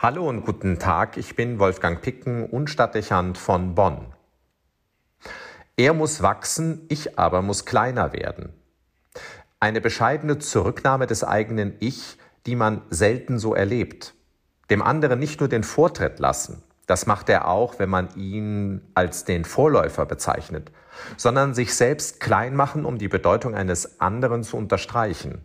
Hallo und guten Tag, ich bin Wolfgang Picken und Stadtdechant von Bonn. Er muss wachsen, ich aber muss kleiner werden. Eine bescheidene Zurücknahme des eigenen Ich, die man selten so erlebt. Dem anderen nicht nur den Vortritt lassen, das macht er auch, wenn man ihn als den Vorläufer bezeichnet, sondern sich selbst klein machen, um die Bedeutung eines anderen zu unterstreichen.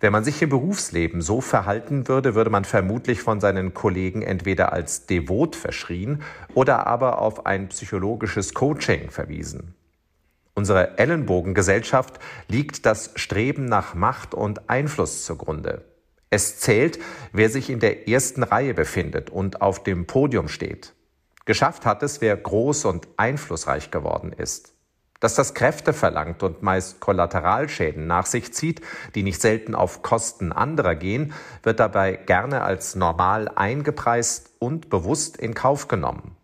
Wenn man sich im Berufsleben so verhalten würde, würde man vermutlich von seinen Kollegen entweder als devot verschrien oder aber auf ein psychologisches Coaching verwiesen. Unsere Ellenbogengesellschaft liegt das Streben nach Macht und Einfluss zugrunde. Es zählt, wer sich in der ersten Reihe befindet und auf dem Podium steht. Geschafft hat es, wer groß und einflussreich geworden ist. Dass das Kräfte verlangt und meist Kollateralschäden nach sich zieht, die nicht selten auf Kosten anderer gehen, wird dabei gerne als normal eingepreist und bewusst in Kauf genommen.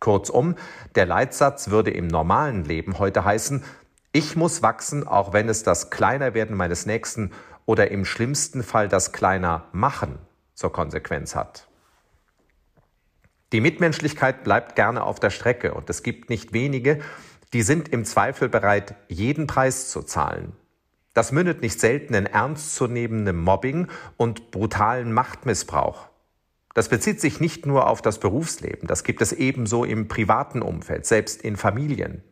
Kurzum, der Leitsatz würde im normalen Leben heute heißen, ich muss wachsen, auch wenn es das Kleinerwerden meines Nächsten oder im schlimmsten Fall das Kleiner machen zur Konsequenz hat. Die Mitmenschlichkeit bleibt gerne auf der Strecke und es gibt nicht wenige, die sind im Zweifel bereit, jeden Preis zu zahlen. Das mündet nicht selten in ernstzunehmendem Mobbing und brutalen Machtmissbrauch. Das bezieht sich nicht nur auf das Berufsleben, das gibt es ebenso im privaten Umfeld, selbst in Familien.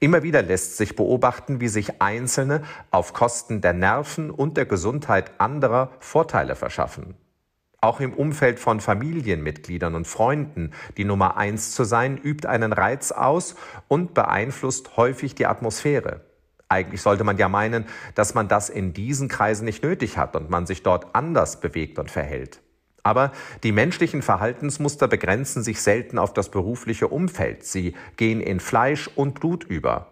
Immer wieder lässt sich beobachten, wie sich Einzelne auf Kosten der Nerven und der Gesundheit anderer Vorteile verschaffen. Auch im Umfeld von Familienmitgliedern und Freunden die Nummer eins zu sein, übt einen Reiz aus und beeinflusst häufig die Atmosphäre. Eigentlich sollte man ja meinen, dass man das in diesen Kreisen nicht nötig hat und man sich dort anders bewegt und verhält. Aber die menschlichen Verhaltensmuster begrenzen sich selten auf das berufliche Umfeld. Sie gehen in Fleisch und Blut über.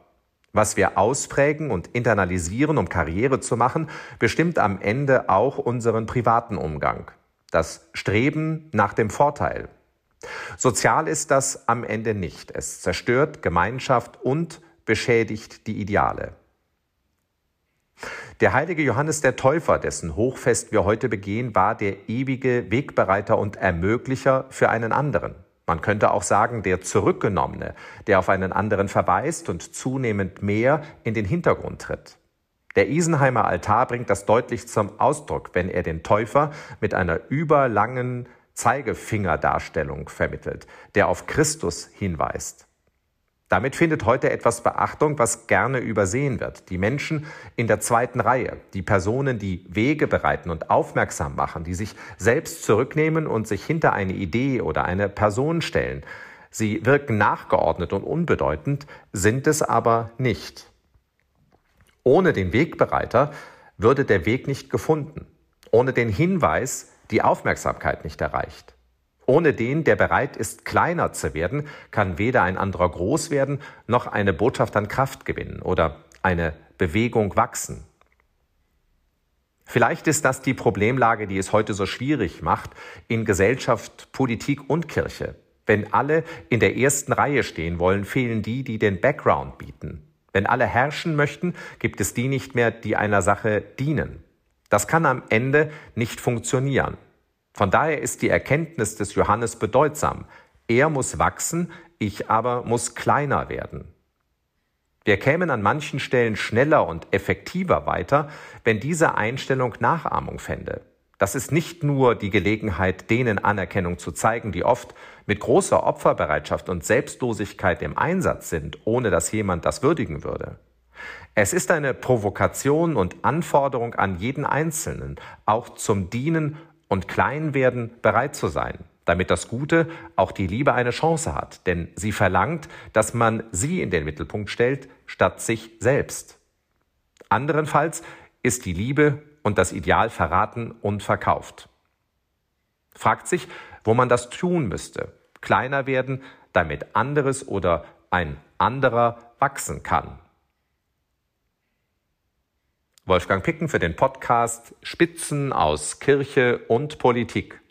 Was wir ausprägen und internalisieren, um Karriere zu machen, bestimmt am Ende auch unseren privaten Umgang das Streben nach dem Vorteil. Sozial ist das am Ende nicht. Es zerstört Gemeinschaft und beschädigt die Ideale. Der heilige Johannes der Täufer, dessen Hochfest wir heute begehen, war der ewige Wegbereiter und Ermöglicher für einen anderen. Man könnte auch sagen, der Zurückgenommene, der auf einen anderen verweist und zunehmend mehr in den Hintergrund tritt. Der Isenheimer Altar bringt das deutlich zum Ausdruck, wenn er den Täufer mit einer überlangen Zeigefingerdarstellung vermittelt, der auf Christus hinweist. Damit findet heute etwas Beachtung, was gerne übersehen wird. Die Menschen in der zweiten Reihe, die Personen, die Wege bereiten und aufmerksam machen, die sich selbst zurücknehmen und sich hinter eine Idee oder eine Person stellen. Sie wirken nachgeordnet und unbedeutend, sind es aber nicht. Ohne den Wegbereiter würde der Weg nicht gefunden. Ohne den Hinweis die Aufmerksamkeit nicht erreicht. Ohne den, der bereit ist, kleiner zu werden, kann weder ein anderer groß werden, noch eine Botschaft an Kraft gewinnen oder eine Bewegung wachsen. Vielleicht ist das die Problemlage, die es heute so schwierig macht in Gesellschaft, Politik und Kirche. Wenn alle in der ersten Reihe stehen wollen, fehlen die, die den Background bieten. Wenn alle herrschen möchten, gibt es die nicht mehr, die einer Sache dienen. Das kann am Ende nicht funktionieren. Von daher ist die Erkenntnis des Johannes bedeutsam. Er muss wachsen, ich aber muss kleiner werden. Wir kämen an manchen Stellen schneller und effektiver weiter, wenn diese Einstellung Nachahmung fände. Das ist nicht nur die Gelegenheit, denen Anerkennung zu zeigen, die oft mit großer Opferbereitschaft und Selbstlosigkeit im Einsatz sind, ohne dass jemand das würdigen würde. Es ist eine Provokation und Anforderung an jeden Einzelnen, auch zum Dienen und Kleinwerden bereit zu sein, damit das Gute, auch die Liebe eine Chance hat, denn sie verlangt, dass man sie in den Mittelpunkt stellt, statt sich selbst. Anderenfalls ist die Liebe und das Ideal verraten und verkauft. Fragt sich, wo man das tun müsste. Kleiner werden, damit anderes oder ein anderer wachsen kann. Wolfgang Picken für den Podcast Spitzen aus Kirche und Politik.